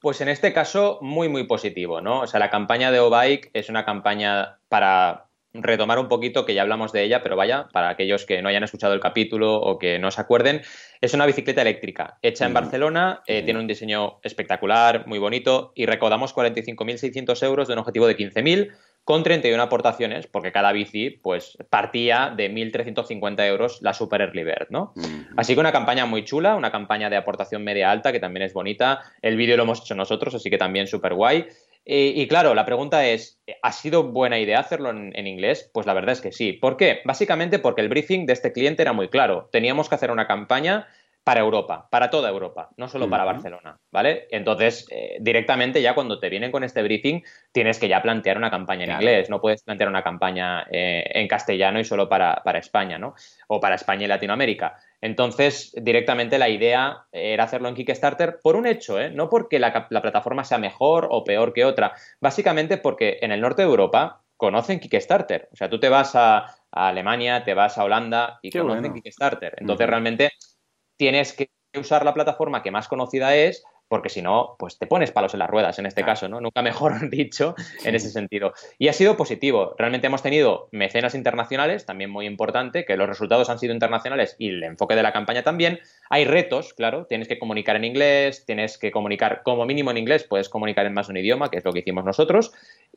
Pues en este caso, muy, muy positivo, ¿no? O sea, la campaña de O-Bike es una campaña para retomar un poquito, que ya hablamos de ella, pero vaya, para aquellos que no hayan escuchado el capítulo o que no se acuerden, es una bicicleta eléctrica hecha en Barcelona, eh, tiene un diseño espectacular, muy bonito, y recaudamos 45.600 euros de un objetivo de 15.000 con 31 aportaciones, porque cada bici pues partía de 1.350 euros la Super Early Bird, ¿no? Así que una campaña muy chula, una campaña de aportación media alta que también es bonita. El vídeo lo hemos hecho nosotros, así que también súper guay. Y, claro, la pregunta es, ¿ha sido buena idea hacerlo en, inglés? Pues la verdad es que sí. ¿Por qué? Básicamente porque el briefing de este cliente era muy claro. Teníamos que hacer una campaña para Europa, para toda Europa, no solo para Barcelona, ¿vale? Entonces, eh, directamente ya cuando te vienen con este briefing, tienes que ya plantear una campaña en inglés, no puedes plantear una campaña eh, en castellano y solo para, España, ¿no? O para España y Latinoamérica. Entonces, directamente la idea era hacerlo en Kickstarter por un hecho, ¿eh? no porque la, plataforma sea mejor o peor que otra, básicamente porque en el norte de Europa conocen Kickstarter. O sea, tú te vas a, Alemania, te vas a Holanda y conocen Kickstarter. Entonces, realmente tienes que usar la plataforma que más conocida es porque si no, pues te pones palos en las ruedas en este caso, ¿no? Nunca mejor dicho en ese sentido. Y ha sido positivo. Realmente hemos tenido mecenas internacionales, también muy importante, que los resultados han sido internacionales y el enfoque de la campaña también. Hay retos, claro, tienes que comunicar en inglés, tienes que comunicar como mínimo en inglés, puedes comunicar en más de un idioma, que es lo que hicimos nosotros,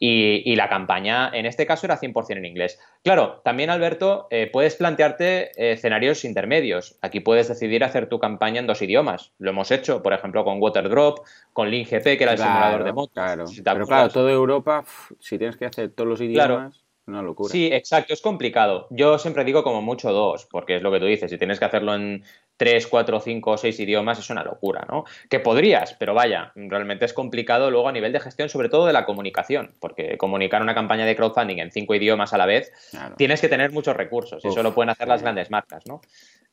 y, la campaña en este caso era 100% en inglés. Claro, también Alberto, eh, puedes plantearte eh, escenarios intermedios. Aquí puedes decidir hacer tu campaña en dos idiomas. Lo hemos hecho, por ejemplo, con Waterdrop, con LinGP, que era el simulador de motos. Claro. Pero claro, toda Europa, si tienes que hacer todos los idiomas... Una locura. Sí, exacto, es complicado. Yo siempre digo como mucho dos, porque es lo que tú dices, si tienes que hacerlo en tres, cuatro, cinco o seis idiomas es una locura, ¿no? Que podrías, pero vaya, realmente es complicado luego a nivel de gestión, sobre todo de la comunicación, porque comunicar una campaña de crowdfunding en cinco idiomas a la vez, tienes que tener muchos recursos, y eso lo pueden hacer las grandes marcas, ¿no?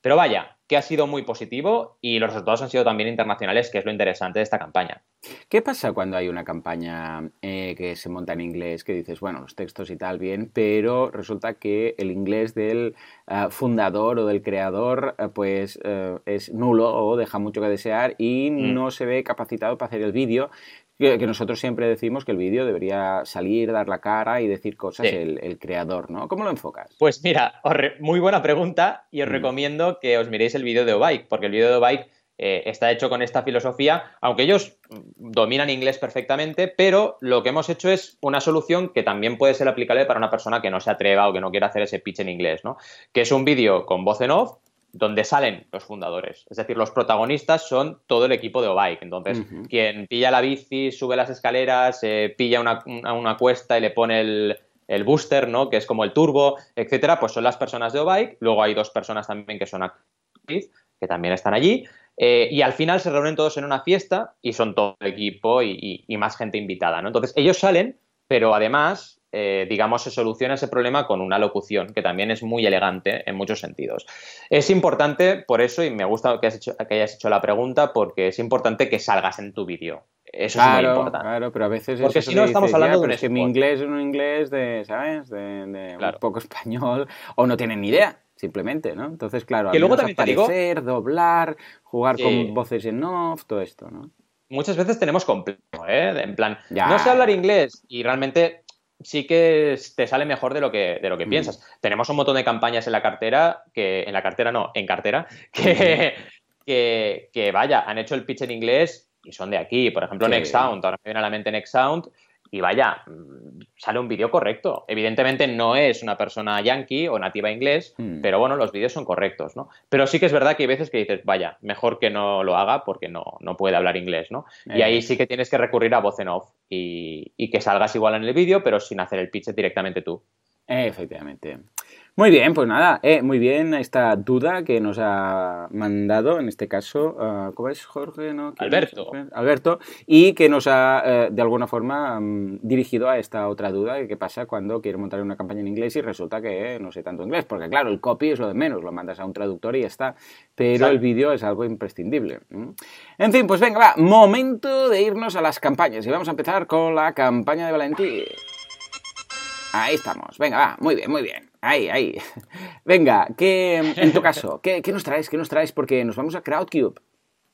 Pero vaya, que ha sido muy positivo y los resultados han sido también internacionales, que es lo interesante de esta campaña. ¿Qué pasa cuando hay una campaña eh, que se monta en inglés, que dices, bueno, los textos y tal, bien, pero resulta que el inglés del eh, fundador o del creador, eh, pues es nulo o deja mucho que desear y mm. no se ve capacitado para hacer el vídeo? Que, nosotros siempre decimos que el vídeo debería salir, dar la cara y decir cosas el, creador, ¿no? ¿Cómo lo enfocas? Pues mira, muy buena pregunta y os mm. recomiendo que os miréis el vídeo de Obike, porque el vídeo de Obike eh, está hecho con esta filosofía, aunque ellos dominan inglés perfectamente, pero lo que hemos hecho es una solución que también puede ser aplicable para una persona que no se atreva o que no quiera hacer ese pitch en inglés, ¿no? Que es un vídeo con voz en off, donde salen los fundadores. Es decir, los protagonistas son todo el equipo de Obike. Entonces, quien pilla la bici, sube las escaleras, eh, pilla una, una, cuesta y le pone el, el, booster, ¿no? Que es como el turbo, etcétera, pues son las personas de Obike. Luego hay dos personas también que son actriz, que también están allí. Eh, y al final se reúnen todos en una fiesta y son todo el equipo y, más gente invitada, ¿no? Entonces ellos salen, pero además, eh, digamos, se soluciona ese problema con una locución que también es muy elegante en muchos sentidos. Es importante, por eso, y me gusta que, hayas hecho la pregunta, porque es importante que salgas en tu vídeo. Eso es muy importante. Claro, pero a veces Porque si no estamos hablando de un que mi inglés es un inglés de, ¿sabes? De, un poco español o no tienen ni idea simplemente, ¿no? Entonces, claro, que luego también aparecer, doblar, jugar con voces en off, todo esto, ¿no? Muchas veces tenemos complejo, ¿eh? En plan, no sé hablar inglés y realmente sí que te sale mejor de lo que, de lo que mm. piensas. Tenemos un montón de campañas en la cartera, que en la cartera no, en cartera, que, que, que vaya, han hecho el pitch en inglés y son de aquí. Por ejemplo, Next Sound, ahora me viene a la mente Next Sound, y vaya, sale un vídeo correcto. Evidentemente no es una persona yankee o nativa inglés, hmm. pero bueno, los vídeos son correctos, ¿no? Pero sí que es verdad que hay veces que dices, vaya, mejor que no lo haga porque no, no puede hablar inglés, ¿no? Y ahí eh. sí que tienes que recurrir a voz en off y, y que salgas igual en el vídeo, pero sin hacer el pitch directamente tú. Efectivamente. Muy bien, pues nada, eh, muy bien esta duda que nos ha mandado, en este caso, uh, ¿cómo es Jorge? No? Alberto. Alberto, y que nos ha, eh, de alguna forma, mm, dirigido a esta otra duda de qué pasa cuando quiero montar una campaña en inglés y resulta que no sé tanto inglés, porque claro, el copy es lo de menos, lo mandas a un traductor y ya está, pero el vídeo es algo imprescindible. En fin, pues venga, va, momento de irnos a las campañas y vamos a empezar con la campaña de Valentín. Ahí estamos. Venga, va. Muy bien, muy bien. Ahí, ahí. Venga, ¿qué, en tu caso, ¿qué, nos traes? ¿Qué nos traes? Porque nos vamos a Crowdcube.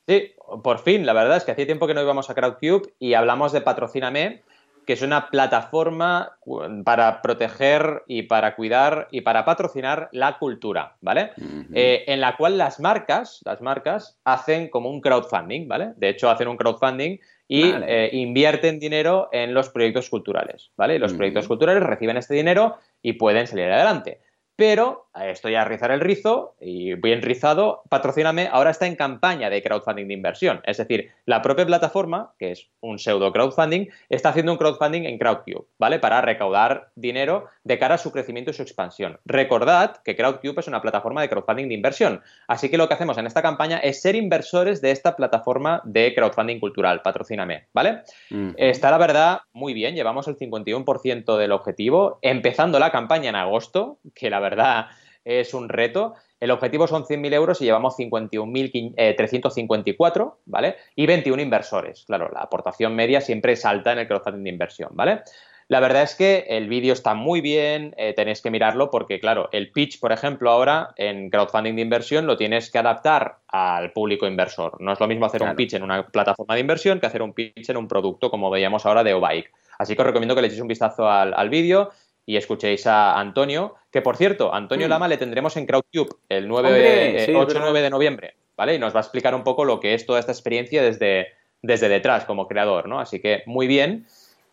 Sí, por fin. La verdad es que hacía tiempo que no íbamos a Crowdcube y hablamos de Patrocíname, que es una plataforma para proteger y para cuidar y para patrocinar la cultura, ¿vale? Eh, en la cual las marcas, las marcas hacen como un crowdfunding, ¿vale? De hecho, hacen un crowdfunding y eh, invierten dinero en los proyectos culturales, ¿vale? los proyectos culturales reciben este dinero y pueden salir adelante. Pero estoy a rizar el rizo y bien rizado, patrocíname, ahora está en campaña de crowdfunding de inversión. Es decir, la propia plataforma, que es un pseudo crowdfunding, está haciendo un crowdfunding en Crowdcube, ¿vale? Para recaudar dinero de cara a su crecimiento y su expansión. Recordad que Crowdcube es una plataforma de crowdfunding de inversión. Así que lo que hacemos en esta campaña es ser inversores de esta plataforma de crowdfunding cultural, patrocíname, ¿vale? Está la verdad muy bien, llevamos el 51% del objetivo, empezando la campaña en agosto, que la verdad es un reto. El objetivo son 100.000 euros y llevamos 51.354, eh, ¿vale? Y 21 inversores. Claro, la aportación media siempre salta en el crowdfunding de inversión, ¿vale? La verdad es que el vídeo está muy bien, eh, tenéis que mirarlo porque, claro, el pitch, por ejemplo, ahora en crowdfunding de inversión lo tienes que adaptar al público inversor. No es lo mismo hacer un pitch en una plataforma de inversión que hacer un pitch en un producto como veíamos ahora de Obike. Así que os recomiendo que le echéis un vistazo al, al vídeo y escuchéis a Antonio, que por cierto, Antonio mm. Lama le tendremos en Crowdcube el 9, 8-9 de noviembre, ¿vale? Y nos va a explicar un poco lo que es toda esta experiencia desde, desde detrás como creador, ¿no? Así que muy bien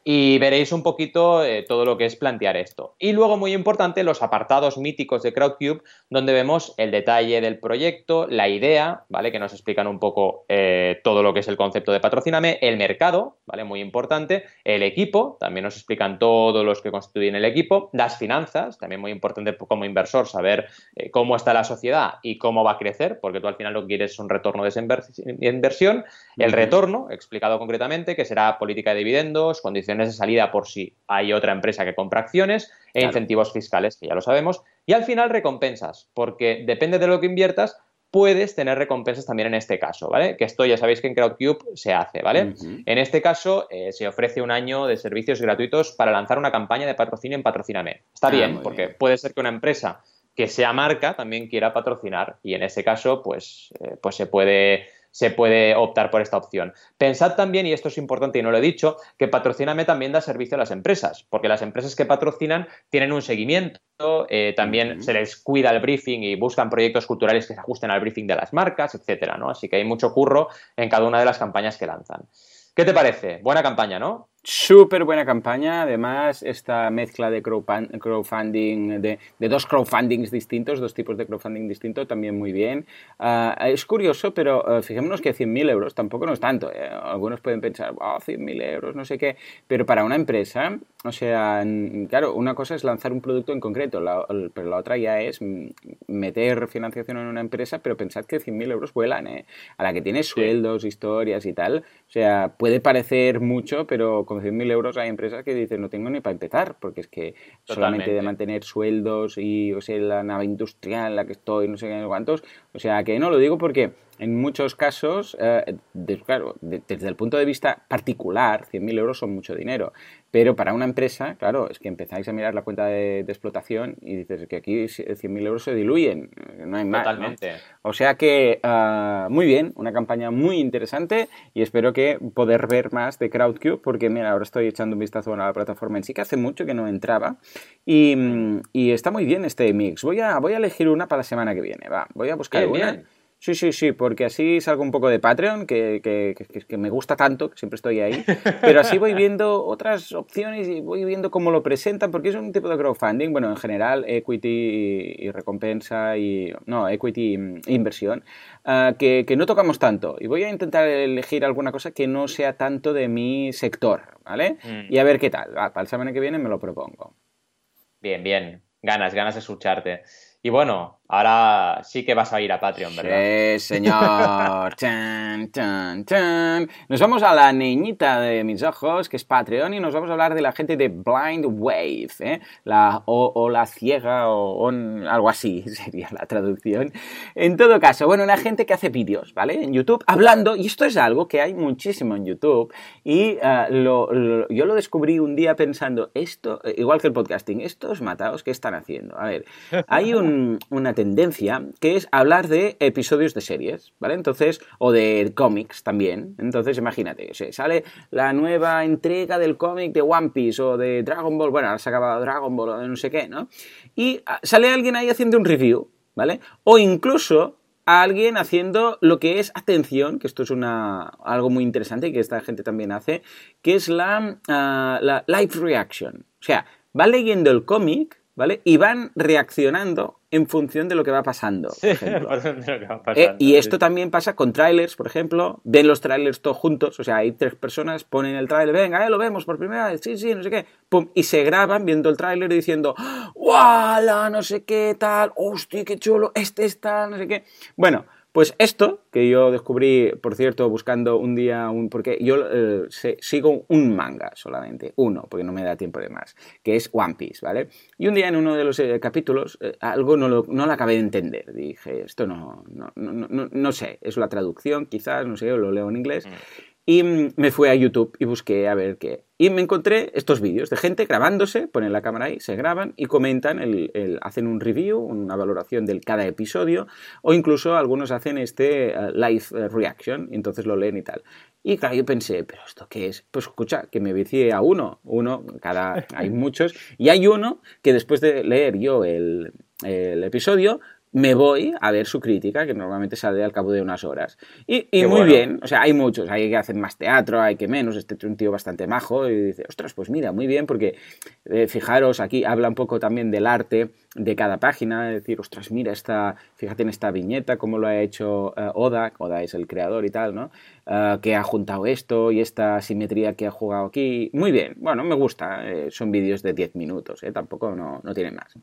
y veréis un poquito eh, todo lo que es plantear esto. Y luego, muy importante, los apartados míticos de Crowdcube, donde vemos el detalle del proyecto, la idea, ¿vale? Que nos explican un poco eh, todo lo que es el concepto de patrocíname, el mercado, ¿vale? Muy importante, el equipo, también nos explican todos los que constituyen el equipo, las finanzas, también muy importante como inversor saber eh, cómo está la sociedad y cómo va a crecer, porque tú al final lo que quieres es un retorno de esa inversión, el retorno, explicado concretamente, que será política de dividendos, condiciones de salida por si hay otra empresa que compra acciones e incentivos fiscales, que ya lo sabemos. Y al final recompensas, porque depende de lo que inviertas, puedes tener recompensas también en este caso, ¿vale? Que esto ya sabéis que en Crowdcube se hace, ¿vale? En este caso eh, se ofrece un año de servicios gratuitos para lanzar una campaña de patrocinio en Patrocíname. Está ah, bien, porque puede ser que una empresa que sea marca también quiera patrocinar y en ese caso pues, eh, pues se puede se puede optar por esta opción. Pensad también, y esto es importante y no lo he dicho, que Patrocíname también da servicio a las empresas, porque las empresas que patrocinan tienen un seguimiento, eh, también se les cuida el briefing y buscan proyectos culturales que se ajusten al briefing de las marcas, etcétera, ¿no? Así que hay mucho curro en cada una de las campañas que lanzan. ¿Qué te parece? Buena campaña, ¿no? Súper buena campaña, además esta mezcla de crowdfunding, de, dos crowdfundings distintos, dos tipos de crowdfunding distintos, también muy bien. Ah, es curioso, pero uh, fijémonos que 100.000 euros tampoco no es tanto. Eh. Algunos pueden pensar, oh, 100.000 euros, no sé qué, pero para una empresa, o sea, claro, una cosa es lanzar un producto en concreto, pero la otra ya es meter financiación en una empresa, pero pensad que 100.000 euros vuelan, ¿eh? a la que tiene sueldos, historias y tal. O sea, puede parecer mucho, pero con 100.000 euros hay empresas que dicen no tengo ni para empezar, porque es que solamente de mantener sueldos y, o sea, la nave industrial en la que estoy, no sé qué, cuántos, o sea, que no lo digo porque en muchos casos, eh, claro, desde el punto de vista particular, 100.000 euros son mucho dinero. Pero para una empresa, claro, es que empezáis a mirar la cuenta de, explotación y dices que aquí 100.000 euros se diluyen, eh, no hay más. Totalmente. O sea que, ah, muy bien, una campaña muy interesante y espero que poder ver más de Crowdcube, porque mira, ahora estoy echando un vistazo a la plataforma en sí, que hace mucho que no entraba y, y está muy bien este mix. Voy a, voy a elegir una para la semana que viene, va, voy a buscar una. Sí, sí, sí, porque así salgo un poco de Patreon, que, que, que, me gusta tanto, que siempre estoy ahí, pero así voy viendo otras opciones y voy viendo cómo lo presentan, porque es un tipo de crowdfunding, bueno, en general, equity y, recompensa y, no, equity e inversión, ah, que, no tocamos tanto. Y voy a intentar elegir alguna cosa que no sea tanto de mi sector, ¿vale? Mm. Y a ver qué tal. para la semana que viene me lo propongo. Bien, bien. Ganas, ganas de escucharte. Y bueno, ahora sí que vas a ir a Patreon, ¿verdad? Sí, señor. Nos vamos a la niñita de mis ojos, que es Patreon, y nos vamos a hablar de la gente de Blind Wave, ¿eh? la, o, la ciega, o, algo así sería la traducción. En todo caso, bueno, una gente que hace vídeos, ¿vale? En YouTube, hablando, y esto es algo que hay muchísimo en YouTube, y uh, lo, yo lo descubrí un día pensando, esto, igual que el podcasting, estos matados, ¿qué están haciendo? A ver, hay un una tendencia que es hablar de episodios de series, ¿vale? Entonces, o de cómics también. Entonces, imagínate, sale la nueva entrega del cómic de One Piece o de Dragon Ball, bueno, ahora se ha acabado Dragon Ball o de no sé qué, ¿no? Y ah, sale alguien ahí haciendo un review, ¿vale? O incluso alguien haciendo lo que es atención, que esto es una, algo muy interesante y que esta gente también hace, que es la, ah, la live reaction. O sea, va leyendo el cómic, ¿vale? Y van reaccionando en función de lo que va pasando. y esto también pasa con trailers, por ejemplo. Ven los trailers todos juntos, o sea, hay tres personas, ponen el trailer, venga, eh, lo vemos por primera vez, sí, sí, no sé qué. Pum, y se graban viendo el trailer y diciendo, ¡Wala! No sé qué tal, ¡hostia, qué chulo! Este está, no sé qué. Bueno, pues esto, que yo descubrí, por cierto, buscando un día, un, porque yo eh, sigo un manga solamente, uno, porque no me da tiempo de más, que es One Piece, ¿vale? Y un día en uno de los eh, capítulos eh, algo no lo, no lo acabé de entender. Dije, esto no no, no, no, no, sé, es la traducción, quizás, no sé, lo leo en inglés. Mm. Y me fui a YouTube y busqué a ver qué. Y me encontré estos vídeos de gente grabándose, ponen la cámara ahí, se graban y comentan, el, hacen un review, una valoración de cada episodio, o incluso algunos hacen este eh, live eh, reaction, y entonces lo leen y tal. Y yo pensé, ¿pero esto qué es? Pues escucha, que me vicié a uno, uno, cada, hay muchos, y hay uno que después de leer yo el, el episodio, me voy a ver su crítica, que normalmente sale al cabo de unas horas. Y, muy bien, o sea, hay muchos, hay que hacen más teatro, hay que menos, este es un tío bastante majo y dice, ostras, pues mira, muy bien, porque eh, fijaros, aquí habla un poco también del arte de cada página, decir, ostras, mira, esta, fíjate en esta viñeta, cómo lo ha hecho uh, Oda, Oda es el creador y tal, ¿no? Uh, que ha juntado esto y esta simetría que ha jugado aquí. Muy bien, bueno, me gusta, eh, son vídeos de 10 minutos, ¿eh? tampoco no, no tienen más.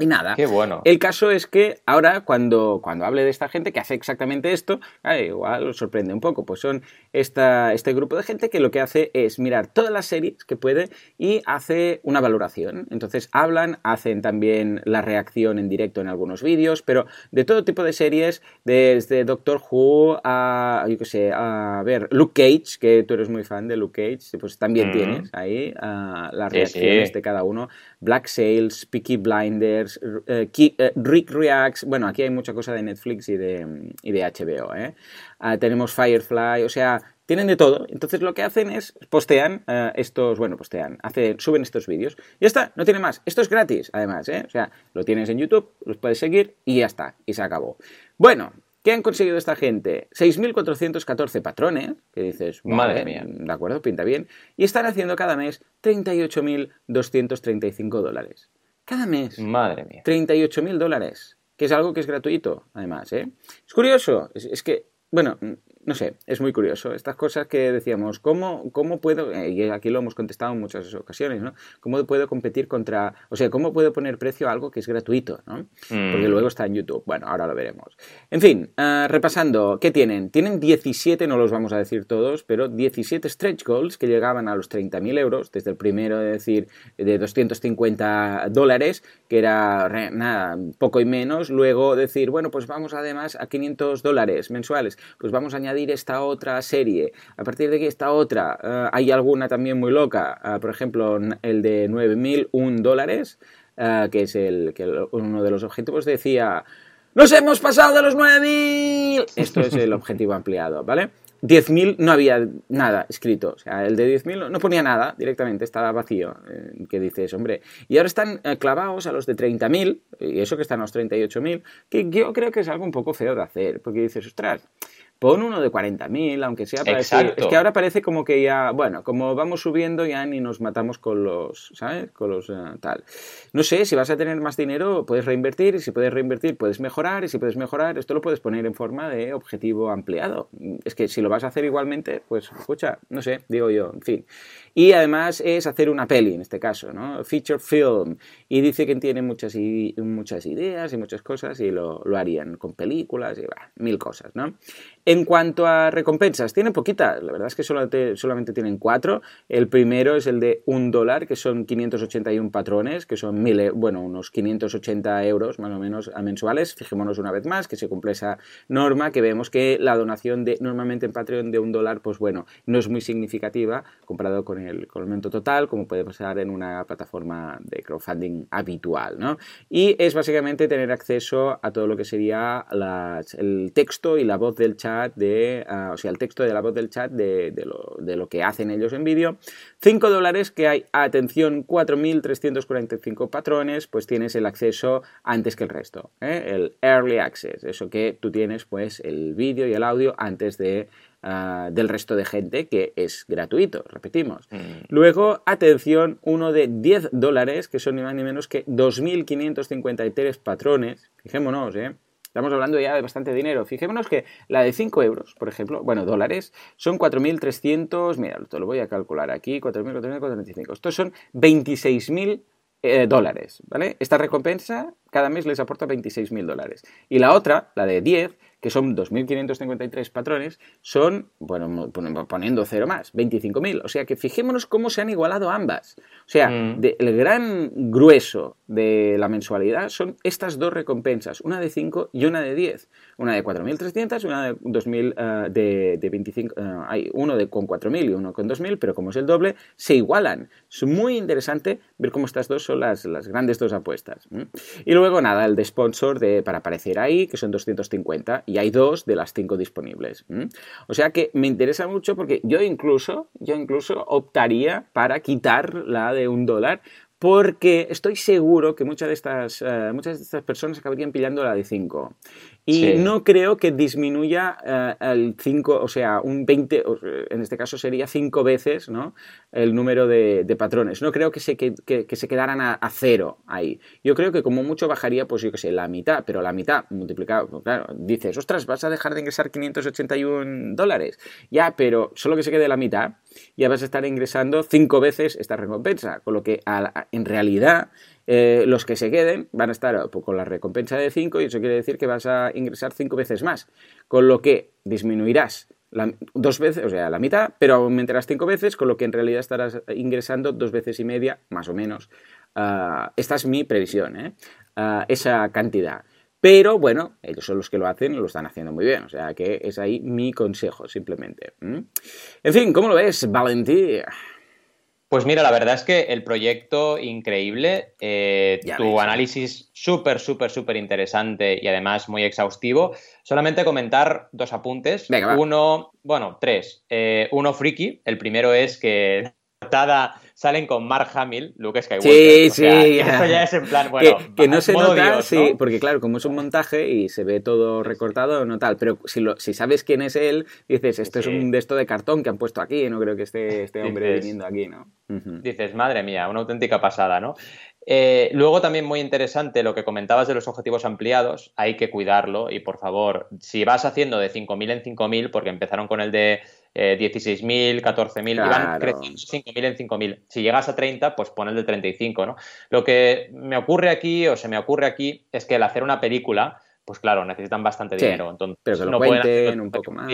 Y nada. Qué bueno. El caso es que ahora, cuando, cuando hable de esta gente que hace exactamente esto, igual os sorprende un poco. Pues son esta, este grupo de gente que lo que hace es mirar todas las series que puede y hace una valoración. Entonces hablan, hacen también la reacción en directo en algunos vídeos, pero de todo tipo de series, desde Doctor Who a, yo qué sé, a ver, Luke Cage, que tú eres muy fan de Luke Cage, pues también tienes ahí las reacciones de cada uno. Black Sails, Peaky Blinders Trailers, Rick Reacts, bueno, aquí hay mucha cosa de Netflix y de, y de HBO, ¿eh? Ah, tenemos Firefly, o sea, tienen de todo. Entonces lo que hacen es postean estos, bueno, postean, hacen, suben estos vídeos. Y ya está, no tiene más. Esto es gratis, además, ¿eh? O sea, lo tienes en YouTube, los puedes seguir y ya está, y se acabó. Bueno, ¿Qué han conseguido esta gente? 6.414 patrones, que dices, madre mía, de acuerdo, pinta bien, y están haciendo cada mes 38.235 dólares. Cada mes. Madre mía. 38.000 dólares, que es algo que es gratuito, además, ¿eh? Es curioso, es que, bueno, no sé, es muy curioso. Estas cosas que decíamos, ¿cómo, cómo puedo, eh, y aquí lo hemos contestado en muchas ocasiones, ¿no? ¿Cómo puedo competir contra, o sea, cómo puedo poner precio a algo que es gratuito, ¿no? Porque mm. luego está en YouTube. Bueno, ahora lo veremos. En fin, eh, repasando, ¿qué tienen? Tienen 17, no los vamos a decir todos, pero 17 stretch goals que llegaban a los 30.000 euros, desde el primero, de decir, de 250 dólares, que era nada, poco y menos, luego decir, bueno, pues vamos además a 500 dólares mensuales, pues vamos a añadir esta otra serie, a partir de aquí esta otra, eh, hay alguna también muy loca, eh, por ejemplo, el de 9.001 dólares, eh, que es el que uno de los objetivos decía, ¡nos hemos pasado de los 9.000! Esto es el objetivo ampliado, ¿vale? 10.000 no había nada escrito. O sea, el de 10.000 no ponía nada directamente, estaba vacío. que dices, hombre. Y ahora están clavados a los de 30.000, y eso que están a los 38.000, que yo creo que es algo un poco feo de hacer, porque dices, ostras, Pon uno de 40.000, aunque sea para decir, Es que ahora parece como que ya, bueno, como vamos subiendo ya ni nos matamos con los, ¿sabes? Con los eh, tal. No sé, si vas a tener más dinero, puedes reinvertir, y si puedes reinvertir, puedes mejorar, y si puedes mejorar, esto lo puedes poner en forma de objetivo ampliado. Es que si lo vas a hacer igualmente, pues, escucha, no sé, digo yo, en fin. Y además es hacer una peli, en este caso, ¿no? Feature film. Y dice que tiene muchas, muchas ideas y muchas cosas y lo, lo harían con películas y mil cosas, ¿no? En cuanto a recompensas, tienen poquitas, la verdad es que solamente, tienen cuatro. El primero es el de un dólar, que son 581 patrones, que son mil, e, bueno, unos 580 euros más o menos mensuales. Fijémonos una vez más que se cumple esa norma, que vemos que la donación de normalmente en Patreon de un dólar, pues bueno, no es muy significativa comparado con el, con monto total, como puede pasar en una plataforma de crowdfunding habitual, ¿no? Y es básicamente tener acceso a todo lo que sería el texto y la voz del chat de, ah, o sea, el texto de la voz del chat de, lo, que hacen ellos en vídeo. 5 dólares que hay, atención, 4.345 patrones, pues tienes el acceso antes que el resto, ¿eh? el Early Access, eso que tú tienes pues el vídeo y el audio antes de ah, del resto de gente que es gratuito, repetimos. Mm. Luego, atención, uno de 10 dólares, que son ni más ni menos que 2.553 patrones, fijémonos, ¿eh? Estamos hablando ya de bastante dinero. Fijémonos que la de 5 euros, por ejemplo, bueno, dólares, son 4.300, mira, te lo voy a calcular aquí, 4.445. Estos son 26.000 eh, dólares, ¿vale? Esta recompensa cada mes les aporta 26.000 dólares. Y la otra, la de 10, que son 2.553 patrones, son, bueno, poniendo cero más, 25.000. O sea que fijémonos cómo se han igualado ambas. O sea, mm. el gran grueso de la mensualidad son estas dos recompensas, una de 5 y una de 10. Una de 4.300 y una de 2.000 eh, de, de, 25. Eh, hay uno de, con 4.000 y uno con 2.000, pero como es el doble, se igualan. Es muy interesante ver cómo estas dos son las, las grandes dos apuestas. Y luego, nada, el de sponsor de, para aparecer ahí, que son 250 y hay dos de las cinco disponibles. O sea que me interesa mucho porque yo incluso, yo incluso optaría para quitar la de un dólar porque estoy seguro que muchas de estas, eh, muchas de estas personas acabarían pillando la de 5. Y no creo que disminuya eh, el 5, o sea, un 20, en este caso sería 5 veces ¿no? el número de, patrones. No creo que se, que, se quedaran a, cero ahí. Yo creo que como mucho bajaría, pues yo qué sé, la mitad, pero la mitad multiplicado, pues claro, dices, ostras, vas a dejar de ingresar 581 dólares. Ya, pero solo que se quede la mitad, ya vas a estar ingresando 5 veces esta recompensa. Con lo que en realidad eh, los que se queden van a estar pues, con la recompensa de 5 y eso quiere decir que vas a ingresar 5 veces más, con lo que disminuirás dos veces, o sea, la mitad, pero aumentarás 5 veces, con lo que en realidad estarás ingresando dos veces y media, más o menos. Ah, esta es mi previsión, ¿eh? Ah, esa cantidad. Pero bueno, ellos son los que lo hacen, lo están haciendo muy bien. O sea que es ahí mi consejo, simplemente. En fin, ¿cómo lo ves, Valentí? Pues mira, la verdad es que el proyecto increíble, eh, tu análisis súper, súper, súper interesante y además muy exhaustivo. Solamente comentar dos apuntes. uno, bueno, tres. Eh, uno friki. El primero es que salen con Mark Hamill, Luke Skywalker. Sí, sí. Eso ya es en plan, bueno. Que, no se nota, sí, porque claro, como es un montaje y se ve todo recortado, no tal. Pero si, lo, si sabes quién es él, dices, esto es un de esto de cartón que han puesto aquí, no creo que esté este hombre viniendo aquí, ¿no? Dices, madre mía, una auténtica pasada, ¿no? Eh, luego también muy interesante lo que comentabas de los objetivos ampliados, hay que cuidarlo y por favor, si vas haciendo de 5.000 en 5.000, porque empezaron con el de 16.000, 14.000, claro. iban creciendo 5.000 en 5.000. Si llegas a 30, pues pon el de 35, ¿no? Lo que me ocurre aquí, o se me ocurre aquí, es que el hacer una película, pues claro, necesitan bastante dinero. Entonces, pero que lo no cuenten un poco más.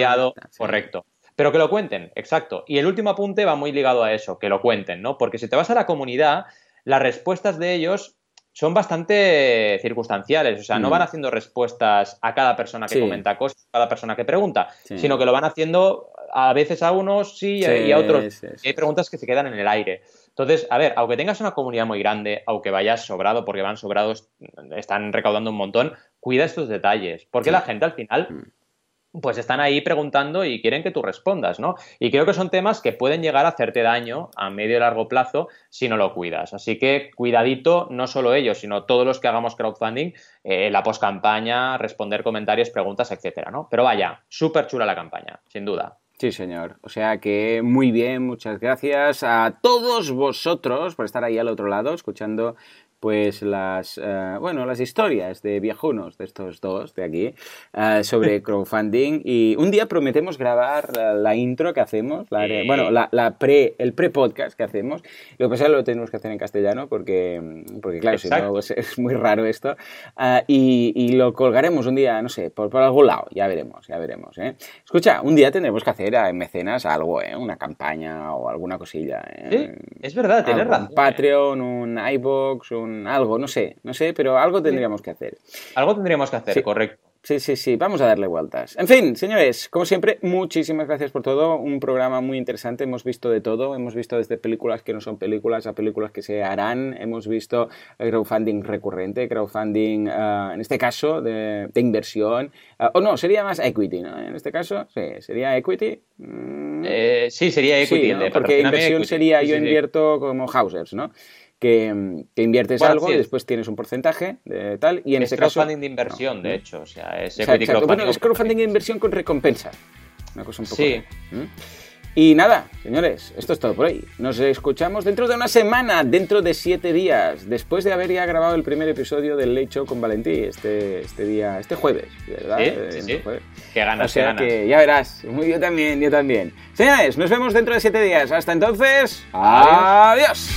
Correcto. Pero que lo cuenten, exacto. Y el último apunte va muy ligado a eso, que lo cuenten, ¿no? Porque si te vas a la comunidad, las respuestas de ellos son bastante circunstanciales, o sea, no mm. van haciendo respuestas a cada persona que comenta cosas, a cada persona que pregunta, sino que lo van haciendo a veces a unos sí, y a otros. hay preguntas que se quedan en el aire. Entonces, a ver, aunque tengas una comunidad muy grande, aunque vayas sobrado, porque van sobrados, están recaudando un montón, cuida estos detalles, porque la gente al final mm pues están ahí preguntando y quieren que tú respondas, ¿no? Y creo que son temas que pueden llegar a hacerte daño a medio y largo plazo si no lo cuidas. Así que cuidadito, no solo ellos, sino todos los que hagamos crowdfunding, eh, la post-campaña, responder comentarios, preguntas, etcétera, ¿no? Pero vaya, súper chula la campaña, sin duda. Sí, señor. O sea que muy bien, muchas gracias a todos vosotros por estar ahí al otro lado, escuchando pues las, eh, bueno, las historias de viejunos de estos dos de aquí eh, sobre crowdfunding y un día prometemos grabar la, intro que hacemos, la, bueno, la, pre, el pre-podcast que hacemos. Lo que pasa es que lo tenemos que hacer en castellano porque, porque claro, si no pues, es muy raro esto. Eh, y, lo colgaremos un día, no sé, por, por algún lado, ya veremos, ya veremos. Escucha, un día tendremos que hacer en mecenas algo, una campaña o alguna cosilla. Sí, es verdad, tienes razón. Un Patreon, un iBox, un algo, no sé, no sé, pero algo tendríamos que hacer. Algo tendríamos que hacer, correcto. Sí, sí, sí, vamos a darle vueltas. En fin, señores, como siempre, muchísimas gracias por todo. Un programa muy interesante, hemos visto de todo. Hemos visto desde películas que no son películas a películas que se harán. Hemos visto crowdfunding recurrente, crowdfunding, ah, en este caso, de, inversión. Ah, o no, sería más equity, ¿no? En este caso, sí, sería equity. Mm. Eh, sí, sería equity. porque inversión sería yo invierto como Hausers, ¿no? Que, inviertes algo y después tienes un porcentaje de tal. Y en es ese caso. crowdfunding de inversión, de hecho. O sea, es crowdfunding. Bueno, es crowdfunding de inversión con recompensa. Una cosa un poco. Sí. Y nada, señores, esto es todo por hoy. Nos escuchamos dentro de una semana, dentro de siete días, después de haber ya grabado el primer episodio del Late Show con Valentí, este, este día, este jueves, ¿verdad? Sí, sí, Jueves. Qué ganas, o sea que ya verás. Muy, yo también, yo también. Señores, nos vemos dentro de siete días. Hasta entonces, adiós.